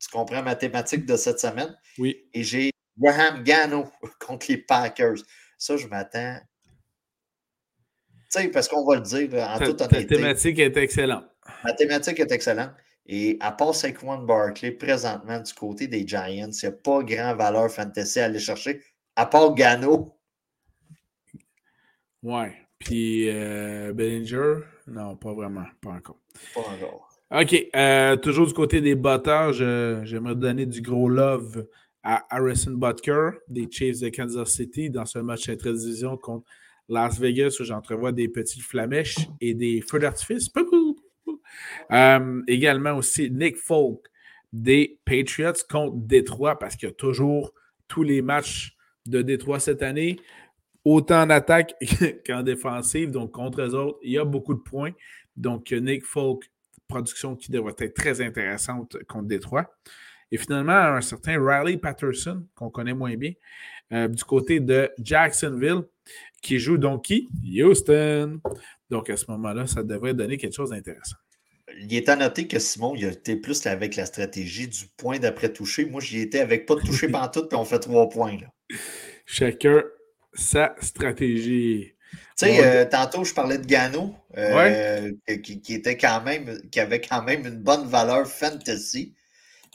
tu comprends ma thématique de cette semaine? Oui. Et j'ai Graham Gano contre les Packers. Ça, je m'attends. Sais, parce qu'on va le dire en toute honnêteté. Ta thématique est excellente. Ma thématique est excellente. Et à part Saquon Barkley, présentement, du côté des Giants, il n'y a pas grand valeur fantasy à aller chercher, à part Gano. Ouais. Puis euh, Bellinger, non, pas vraiment, pas encore. Pas encore. OK. Euh, toujours du côté des batteurs, j'aimerais donner du gros love à Harrison Butker des Chiefs de Kansas City dans ce match intra-division contre Las Vegas où j'entrevois des petits flamèches et des feux d'artifice. Euh, également aussi Nick Folk des Patriots contre Détroit parce qu'il y a toujours tous les matchs de Détroit cette année autant en attaque qu'en défensive. Donc, contre eux autres, il y a beaucoup de points. Donc, Nick Folk, production qui devrait être très intéressante contre Détroit. Et finalement, un certain Riley Patterson, qu'on connaît moins bien, euh, du côté de Jacksonville, qui joue donc qui? Houston. Donc, à ce moment-là, ça devrait donner quelque chose d'intéressant. Il est à noter que Simon, il a été plus avec la stratégie du point d'après toucher. Moi, j'y étais avec pas de toucher tout, puis on fait trois points. Là. Chacun sa stratégie. Tu sais, euh, tantôt, je parlais de Gano, euh, qui, était quand même, qui avait quand même une bonne valeur fantasy.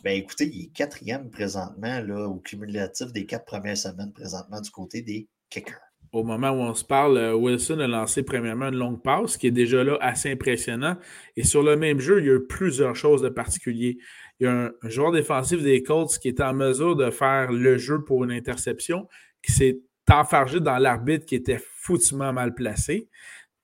Ben écoutez, il est quatrième présentement là, au cumulatif des quatre premières semaines présentement du côté des kickers. Au moment où on se parle, euh, Wilson a lancé premièrement une longue passe, qui est déjà là assez impressionnant. Et sur le même jeu, il y a eu plusieurs choses de particulier. Il y a un, un joueur défensif des Colts qui est en mesure de faire le jeu pour une interception, qui s'est enfargé dans l'arbitre qui était foutument mal placé.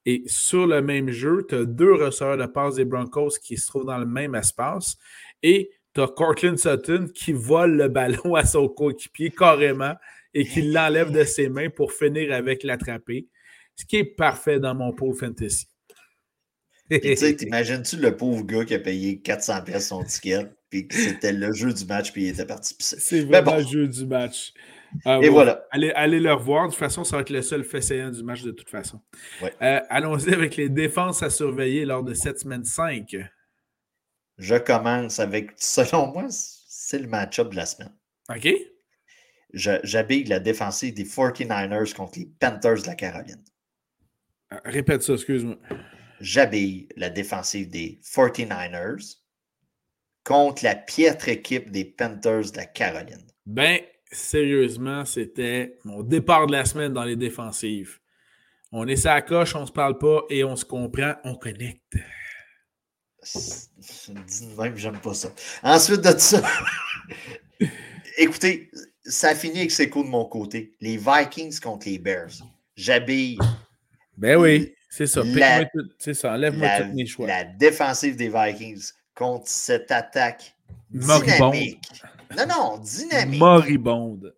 Et sur le même jeu, tu as deux receveurs de passe des Broncos qui se trouvent dans le même espace. Et tu as Cortland Sutton qui vole le ballon à son coéquipier carrément et qui l'enlève de ses mains pour finir avec l'attraper. Ce qui est parfait dans mon pool fantasy. Tu sais, t'imagines-tu le pauvre gars qui a payé 400 pièces son ticket, puis c'était le jeu du match, puis il était parti C'est vraiment le jeu du match. Ah, Et voilà. Allez, allez, le revoir. De toute façon, ça va être le seul fait saillant du match de toute façon. Euh, allons-y avec les défenses à surveiller lors de cette semaine 5. Je commence avec, selon moi, c'est le match-up de la semaine. OK. J'habille la défensive des 49ers contre les Panthers de la Caroline. Euh, répète ça, excuse-moi. J'habille la défensive des 49ers contre la piètre équipe des Panthers de la Caroline. Ben, sérieusement, c'était mon départ de la semaine dans les défensives. On est sa coche, on se parle pas et on se comprend, on connecte. Dis même, j'aime pas ça. Ensuite de ça, écoutez, ça a fini avec ses coups de mon côté. Les Vikings contre les Bears. J'habille. Ben oui, c'est ça. C'est ça, enlève-moi tous mes choix. La défensive des Vikings contre cette attaque dynamique. Non, non, dynamique. Moribonde.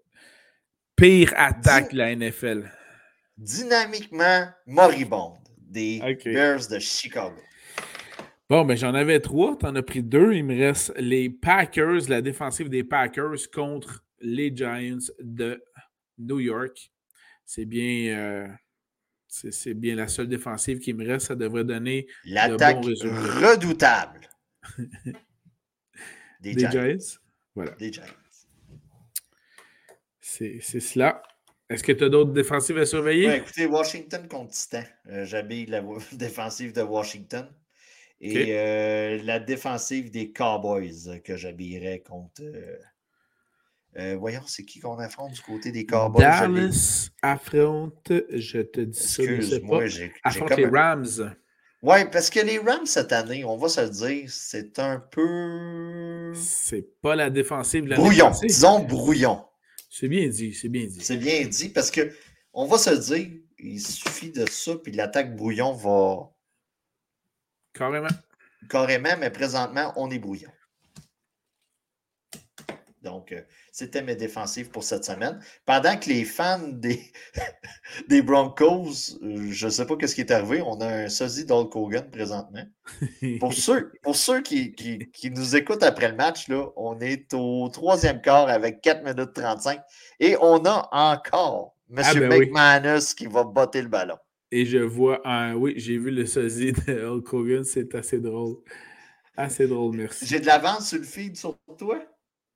Pire attaque de la NFL. Dynamiquement moribonde des Bears de Chicago. Bon, ben j'en avais trois, t'en as pris deux. Il me reste les Packers, la défensive des Packers contre les Giants de New York. C'est bien, euh, c'est bien la seule défensive qui me reste. Ça devrait donner l'attaque redoutable des, Giants. Voilà. Des Giants. C'est cela. Est-ce que tu as d'autres défensives à surveiller? écoutez, Washington contre Titan. Euh, J'habille la défensive de Washington. Et euh, la défensive des Cowboys que j'habillerais contre. Euh, euh, voyons, c'est qui qu'on affronte du côté des Cowboys? Dallas affronte, je te dis ça, je sais pas. Affronte les Rams. Oui, parce que les Rams cette année, on va se le dire, c'est un peu. C'est pas la défensive. La brouillon, disons brouillon. C'est bien dit, c'est bien dit. C'est bien dit parce que on va se le dire, il suffit de ça, puis l'attaque brouillon va. Carrément. Carrément, mais présentement, on est brouillon. Donc, euh, c'était mes défensives pour cette semaine. Pendant que les fans des, des Broncos, euh, je ne sais pas ce qui est arrivé, on a un sosie d'Hulk Hogan présentement. Pour ceux, pour ceux qui, qui, nous écoutent après le match, là, on est au troisième quart avec 4 minutes 35 et on a encore M. Ah ben McManus qui va botter le ballon. Et je vois un. Oui, j'ai vu le sosie de Hulk Hogan, c'est assez drôle. Assez drôle, merci. J'ai de l'avance sur le feed sur toi?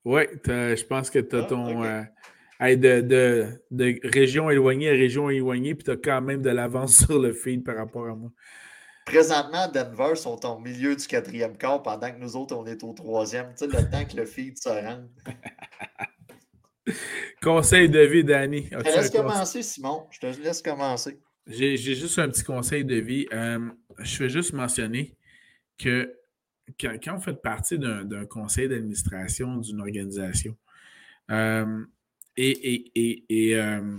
Oui, je pense que tu as ah, ton. Euh, de, de, région éloignée à région éloignée, puis tu as quand même de l'avance sur le feed par rapport à moi. Présentement, Denver sont au milieu du quatrième quart pendant que nous autres, on est au troisième. Tu sais, le temps que le feed se rende. conseil de vie, Danny. Je te laisse commencer, Simon. Je te laisse commencer. J'ai juste un petit conseil de vie. Euh, je vais juste mentionner que quand, quand vous faites partie d'un conseil d'administration d'une organisation euh, et, euh,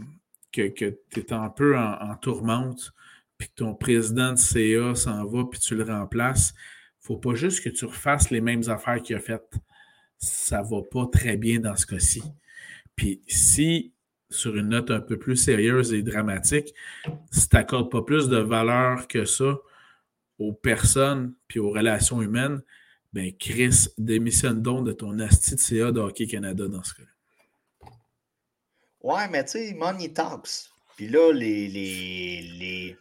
que, tu es un peu en, tourmente, puis que ton président de CA s'en va, puis tu le remplaces, faut pas juste que tu refasses les mêmes affaires qu'il a faites. Ça va pas très bien dans ce cas-ci. Puis si, sur une note un peu plus sérieuse et dramatique, si tu n'accordes pas plus de valeur que ça aux personnes puis aux relations humaines, ben Chris, démissionne donc de ton asti de CA de Hockey Canada dans ce cas-là. Ouais, mais tu sais, money talks. Puis là, les. les, les...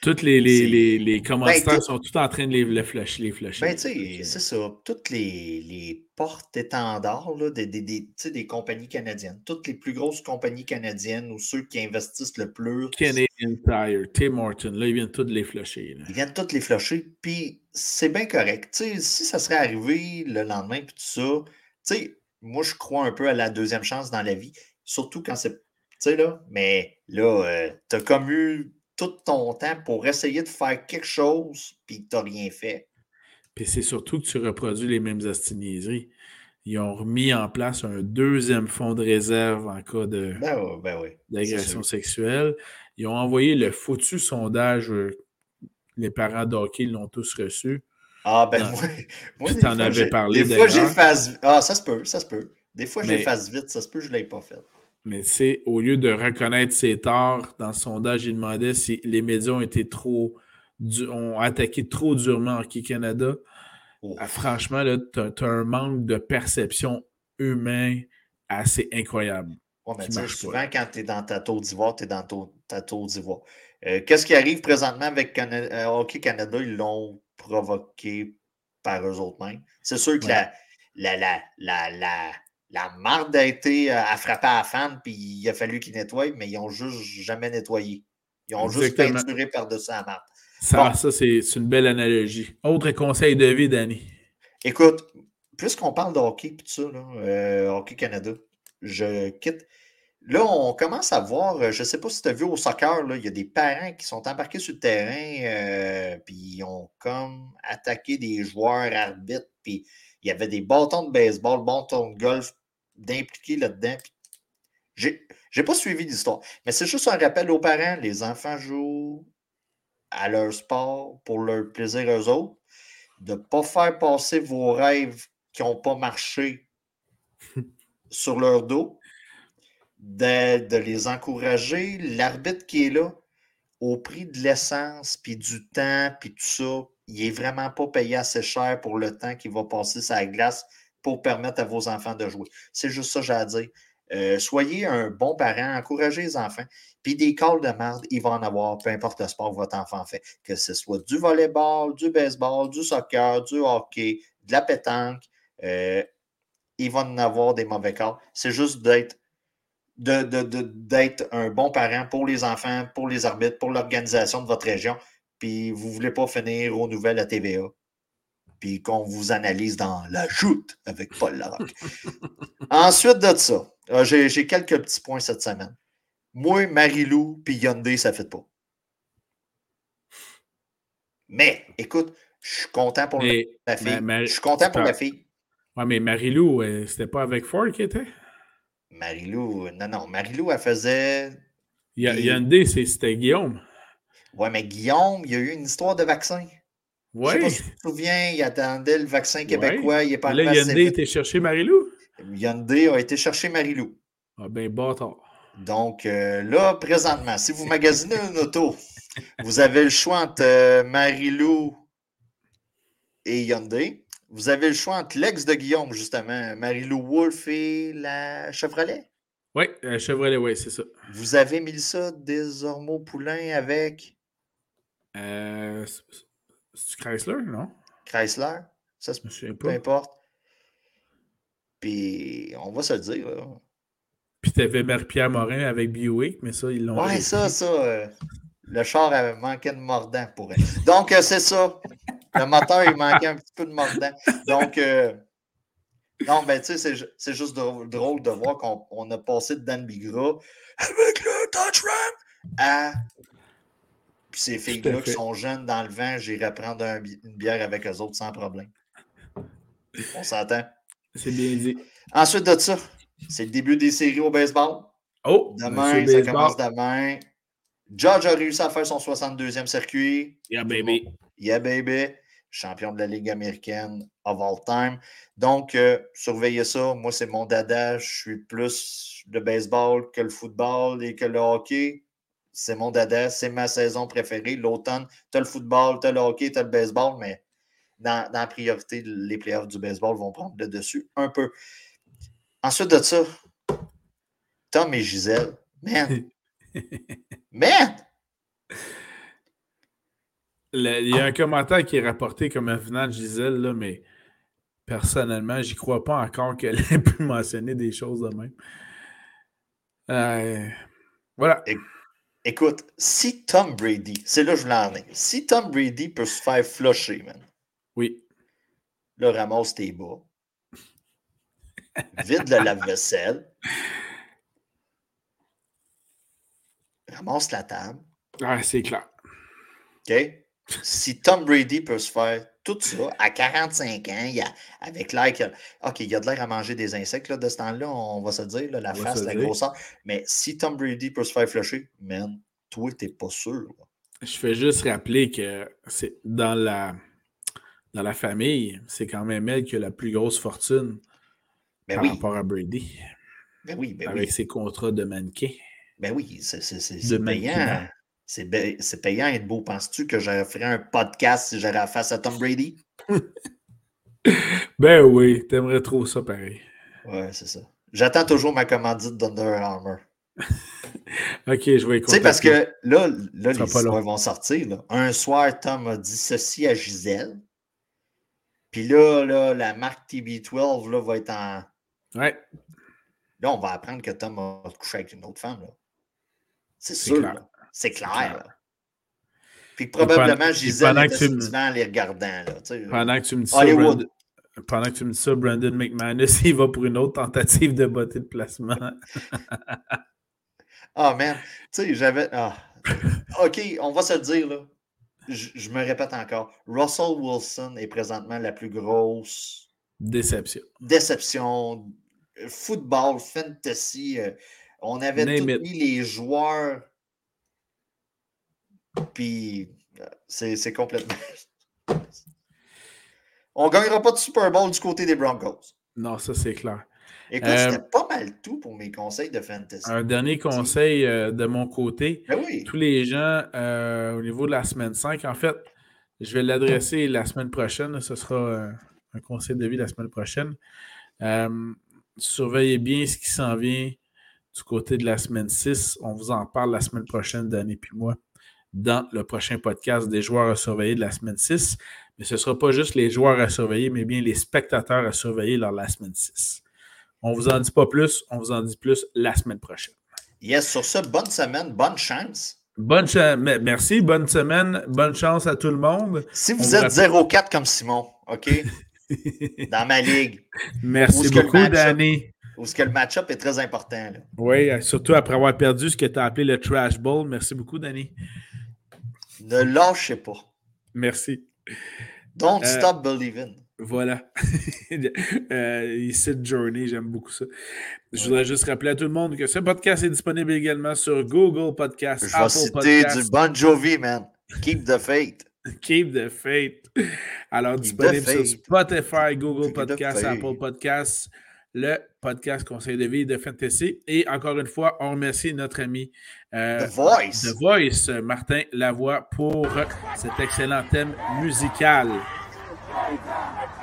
Toutes les, les, les, commentaires ben, sont tous en train de les, les flusher. Les ben, tu sais, c'est ça. Toutes les, les porte-étendard des, des, des, des, compagnies canadiennes. Toutes les plus grosses compagnies canadiennes ou ceux qui investissent le plus. Canadian Tire, Tim Horton, là, ils viennent tous les flusher. Ils viennent tous les flusher, puis c'est bien correct. si ça serait arrivé le lendemain, puis tout ça, moi, je crois un peu à la deuxième chance dans la vie, surtout quand c'est. Tu sais, là, mais là, euh, tu as comme eu tout ton temps pour essayer de faire quelque chose, puis tu n'as rien fait. Puis c'est surtout que tu reproduis les mêmes astiniseries. Ils ont remis en place un deuxième fonds de réserve en cas de, ben ben d'agression sexuelle. Ils ont envoyé le foutu sondage. Euh, les parents d'hockey l'ont tous reçu. Ah, ben moi, moi tu en avais parlé. Des fois, j'efface. Ah, ça se peut, ça se peut. Des fois, j'efface vite, ça se peut, je ne l'ai pas fait. Mais c'est au lieu de reconnaître ses torts, dans le sondage, il demandait si les médias ont été trop ont attaqué trop durement Hockey Canada. Ah, franchement, tu as, un manque de perception humain assez incroyable. souvent, quand tu es dans ta tour d'ivoire, tu es dans ta tour d'ivoire. Euh, qu'est-ce qui arrive présentement avec euh, Hockey Canada? Ils l'ont provoqué par eux autres mêmes. C'est sûr que la, la, la, la, la, marde a été à frapper à la fan, puis il a fallu qu'ils nettoient, mais ils n'ont juste jamais nettoyé. Ils ont juste peinturé par-dessus la marde. Ça, ça c'est une belle analogie. Autre conseil de vie, Danny. Écoute, puisqu'on parle de hockey tout ça, euh, Hockey Canada, je quitte. Là, on commence à voir, euh, je ne sais pas si tu as vu au soccer, il y a des parents qui sont embarqués sur le terrain, euh, puis ils ont comme attaqué des joueurs arbitres, puis il y avait des bâtons de baseball, bâtons de golf d'impliquer là-dedans. J'ai, n'ai pas suivi l'histoire, mais c'est juste un rappel aux parents, les enfants jouent à leur sport pour leur plaisir eux autres, de ne pas faire passer vos rêves qui n'ont pas marché sur leur dos, de, les encourager. L'arbitre qui est là, au prix de l'essence, puis du temps, puis tout ça, il n'est vraiment pas payé assez cher pour le temps qu'il va passer la glace pour permettre à vos enfants de jouer. C'est juste ça, j'ai à dire. Euh, soyez un bon parent, encouragez les enfants. Puis des calls de merde, il va en avoir, peu importe le sport que votre enfant fait. Que ce soit du volleyball, du baseball, du soccer, du hockey, de la pétanque, euh, il va en avoir des mauvais calls. C'est juste d'être d'être un bon parent pour les enfants, pour les arbitres, pour l'organisation de votre région. Puis vous ne voulez pas finir aux nouvelles à TVA. Puis qu'on vous analyse dans la joute avec Paul Larocque. Ensuite de ça, euh, j'ai quelques petits points cette semaine. Moi, Marilou puis Hyundai, ça ne fait pas. Mais, écoute, je suis content pour la fille. je suis content pour la fille. Ouais, mais Marilou, euh, c'était pas avec Ford qui était? Marilou, non, non. Marilou, elle faisait. Hyundai, c'était Guillaume. Ouais, mais Guillaume, il y a eu une histoire de vaccin. Ouais. Je sais pas si tu te souviens, il attendait le vaccin québécois. Il est pas Là, Hyundai était chercher Marilou? Hyundai a été chercher Marilou. Ah ben bâtard. Donc euh, là, présentement, si vous magasinez une auto, vous avez le choix entre euh, Marilou et Hyundai. Vous avez le choix entre l'ex de Guillaume, justement, Marilou Wolf et la Chevrolet? Oui, Chevrolet, oui, c'est ça. Vous avez mis ça désormais Poulain avec? Euh, c'est Chrysler, non? Chrysler? Ça, se peu importe. Puis, on va se le dire. Là. Puis, tu avais Marie-Pierre Morin avec Buick, mais ça, ils l'ont. Ouais, ça, ça. Euh, le char avait manqué de mordant pour elle. Donc, euh, c'est ça. Le moteur, il manquait un petit peu de mordant. Donc, euh, non, ben, tu sais, c'est juste drôle, de voir qu'on a passé de Dan Bigra avec le Touch Ram à. Puis ces filles-là qui sont jeunes dans le vent, j'irai prendre une bière avec eux autres sans problème. On s'entend. C'est bien dit. Ensuite de ça, c'est le début des séries au baseball. Oh! Demain, ça commence demain. George a réussi à faire son 62e circuit. Yeah, baby. Yeah, baby. Champion de la Ligue américaine of all time. Donc, euh, surveillez ça. Moi, c'est mon dada. Je suis plus le baseball que le football et que le hockey. C'est mon dada. C'est ma saison préférée. L'automne, tu as le football, tu as le hockey, tu as le baseball, mais dans, la priorité, les playoffs du baseball vont prendre le dessus un peu. Ensuite de ça, Tom et Gisèle, man, man! il y a un commentaire qui est rapporté comme un venant de Gisèle, là, mais personnellement, j'y crois pas encore qu'elle ait pu mentionner des choses de même. Euh, voilà. Écoute, si Tom Brady, c'est là que je voulais en si Tom Brady peut se faire flusher, man. Oui. Là, ramasse tes bas. Vide le lave-vaisselle. Ramasse la table. Ah, c'est clair. OK? Si Tom Brady peut se faire tout ça à 45 ans, il a, avec l'air que. OK, il y a de l'air à manger des insectes là, de ce temps-là, on va se dire, la face, la grosseur. Mais si Tom Brady peut se faire flusher, man, toi, t'es pas sûr. Je fais juste rappeler que c'est dans la dans la famille, c'est quand même elle qui a la plus grosse fortune ben par rapport à Brady. Ben oui, ben avec ses contrats de mannequin. Ben oui, c'est payant. C'est payant être beau. Penses-tu que j'aurais fait un podcast si j'aurais face à Tom Brady? ben oui, t'aimerais trop ça pareil. Ouais, c'est ça. J'attends toujours ma commandite d'Under Armour. ok, je vais écouter. Tu sais, parce que là, là les histoires vont sortir. Un soir, Tom a dit ceci à Gisèle. Puis là, là, la marque TB12 là, va être en. Ouais. Là, on va apprendre que Tom a couché avec une autre femme. C'est sûr. C'est clair. Puis probablement, sur le en les regardant. Là, pendant que tu me dis ça, Brandon, pendant que tu me dis ça, Brandon McManus, il va pour une autre tentative de beauté de placement. Ah, oh, man. Tu sais, j'avais. Ah. OK, on va se le dire, là. Je, me répète encore. Russell Wilson est présentement la plus grosse déception. Déception. Football, fantasy. Euh, on avait tous mis les joueurs puis euh, c'est complètement. On ne gagnera pas de Super Bowl du côté des Broncos. Non, ça c'est clair. Écoute, euh, c'était pas mal tout pour mes conseils de fantasy. Un dernier conseil euh, de mon côté. Ben tous les gens au niveau de la semaine 5, en fait, je vais l'adresser la semaine prochaine. Ce sera un conseil de vie la semaine prochaine. surveillez bien ce qui s'en vient du côté de la semaine 6. On vous en parle la semaine prochaine, Danny puis moi dans le prochain podcast des joueurs à surveiller de la semaine 6. Mais ce ne sera pas juste les joueurs à surveiller, mais bien les spectateurs à surveiller lors de la semaine 6. On ne vous en dit pas plus, on vous en dit plus la semaine prochaine. Yes, sur ça, bonne semaine, bonne chance. Bonne merci, bonne semaine, bonne chance à tout le monde. Si vous êtes 0-4 comme Simon, OK? dans ma ligue. Merci beaucoup, Danny. Où ce que le match-up est très important. Oui, surtout après avoir perdu ce que tu as appelé le Trash Bowl. Merci beaucoup, Danny. Ne lâchez pas. Merci. Don't euh, stop believing. Voilà. euh, ici, Journey, j'aime beaucoup ça. Je voudrais juste rappeler à tout le monde que ce podcast est disponible également sur Google Podcast, Je vais citer du Bon Jovi, man. Keep the faith. Keep the faith. Alors, disponible sur Spotify, Google Podcast, Apple Podcast le podcast Conseil de vie de Fantasy. Et encore une fois, on remercie notre ami euh, The Voice. The Voice, Martin Lavoie, pour cet excellent thème musical. Jesus.